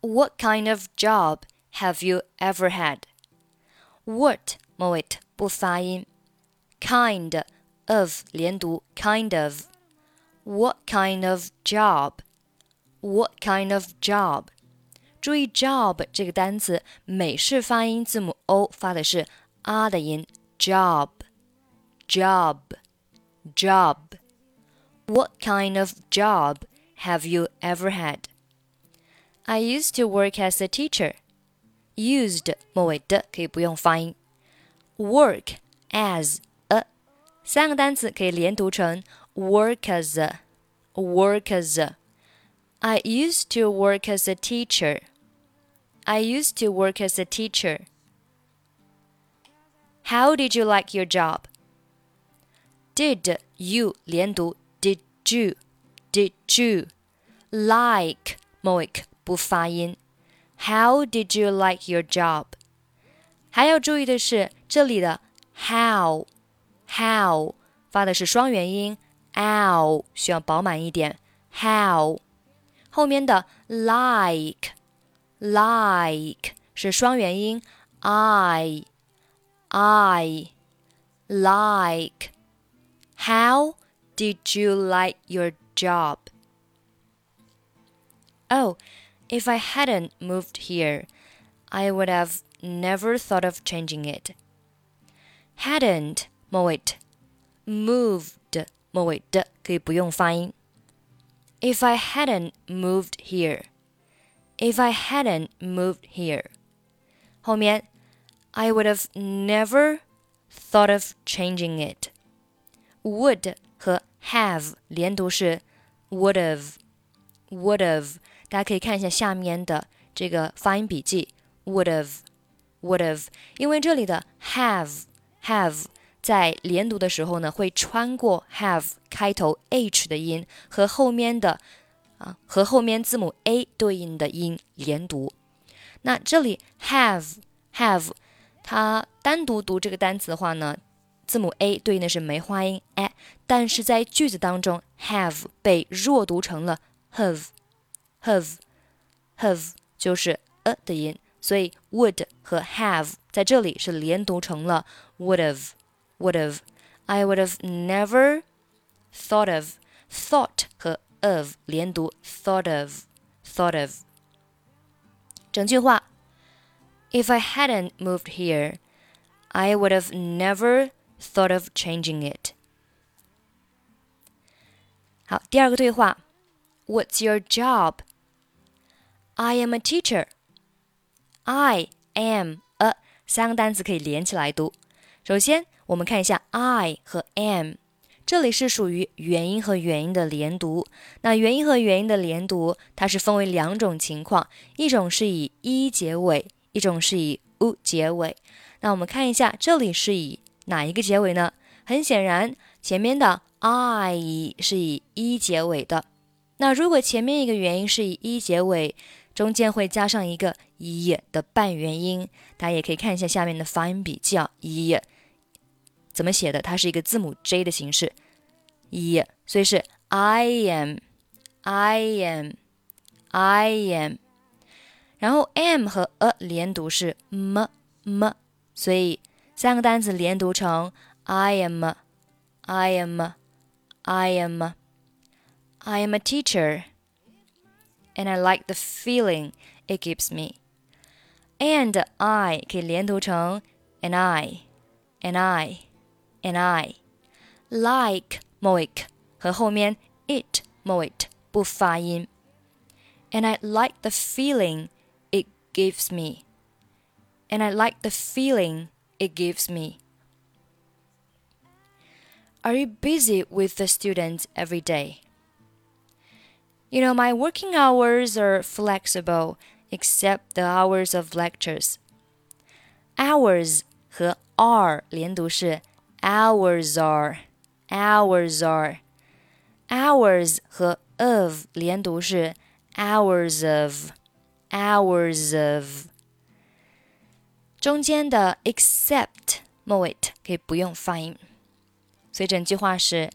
What kind of job have you ever had? What 末尾不发音，kind of 连读，kind of。What kind of job? What kind of job? 注意 job 这个单词，美式发音字母 o 发的是 r 的音，job, job, job. What kind of job have you ever had? I used to work as a teacher. Used 末尾的可以不用发音。Work as a 三个单词可以连读成 work as a work as a。I used to work as a teacher. I used to work as a teacher. How did you like your job? Did you 连读 Did you Did you like 末尾 不发音。How did you like your job？还要注意的是，这里的 how how 发的是双元音，ow 需要饱满一点。how 后面的 like like 是双元音，i i like。How did you like your job? Oh, if I hadn't moved here, I would have never thought of changing it. Hadn't 末尾 moved 末尾的可以不用发音。If I hadn't moved here, if I hadn't moved here，后面 I would have never thought of changing it. Would 和 have 连读是 would have would have。 大家可以看一下下面的这个发音笔记，would have would have，因为这里的 have have 在连读的时候呢，会穿过 have 开头 h 的音和后面的啊和后面字母 a 对应的音连读。那这里 have have 它单独读这个单词的话呢，字母 a 对应的是梅花音 a，但是在句子当中 have 被弱读成了 have。have have 就是 a 的音，所以 would 和 have 在这里是连读成了 would have would have。I would have never thought of thought 和 of 连读 thought of thought of。整句话：If I hadn't moved here, I would have never thought of changing it。好，第二个对话：What's your I am a teacher. I am a 三个单词可以连起来读。首先，我们看一下 I 和 am，这里是属于元音和元音的连读。那元音和元音的连读，它是分为两种情况，一种是以一结尾，一种是以 u 结尾。那我们看一下，这里是以哪一个结尾呢？很显然，前面的 I 是以一结尾的。那如果前面一个元音是以一结尾，中间会加上一个 “i” 的半元音，大家也可以看一下下面的发音笔记啊，“i” 怎么写的？它是一个字母 J 的形式，“i”，所以是 I am，I am，I am。然后 m 和 a 连读是 m m，所以三个单词连读成 I am，I am，I am，I am a teacher。and I like the feeling it gives me. And I 可以连读成 and I, and I, and I like 末尾和后面 it 末尾不发音。And I like the feeling it gives me. And I like the feeling it gives me. Are you busy with the students every day? You know, my working hours are flexible except the hours of lectures. Hours 和 are 连读是 hours are, hours are. Hours 和 of 连读是 hours of, hours of. 中间的 except 末尾可以不用发音，所以整句话是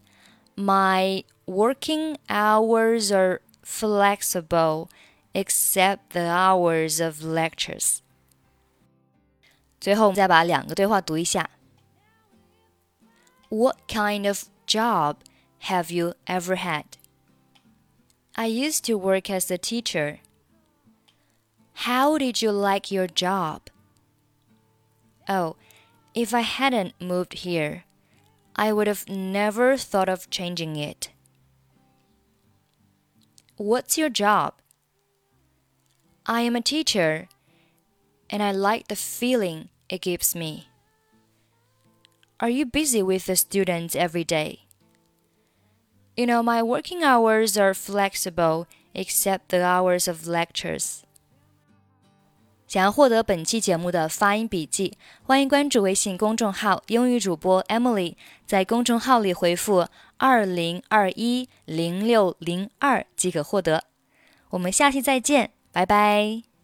My working hours are flexible except the hours of lectures. 最后，我们再把两个对话读一下。What kind of job have you ever had? I used to work as a teacher. How did you like your job? Oh, if I hadn't moved here, I would have never thought of changing it. What's your job? I am a teacher, and I like the feeling it gives me. Are you busy with the students every day? You know, my working hours are flexible except the hours of lectures. 想要获得本期节目的发音笔记，欢迎关注微信公众号“英语主播 Emily”。在公众号里回复“二零二一零六零二”即可获得。我们下期再见，拜拜。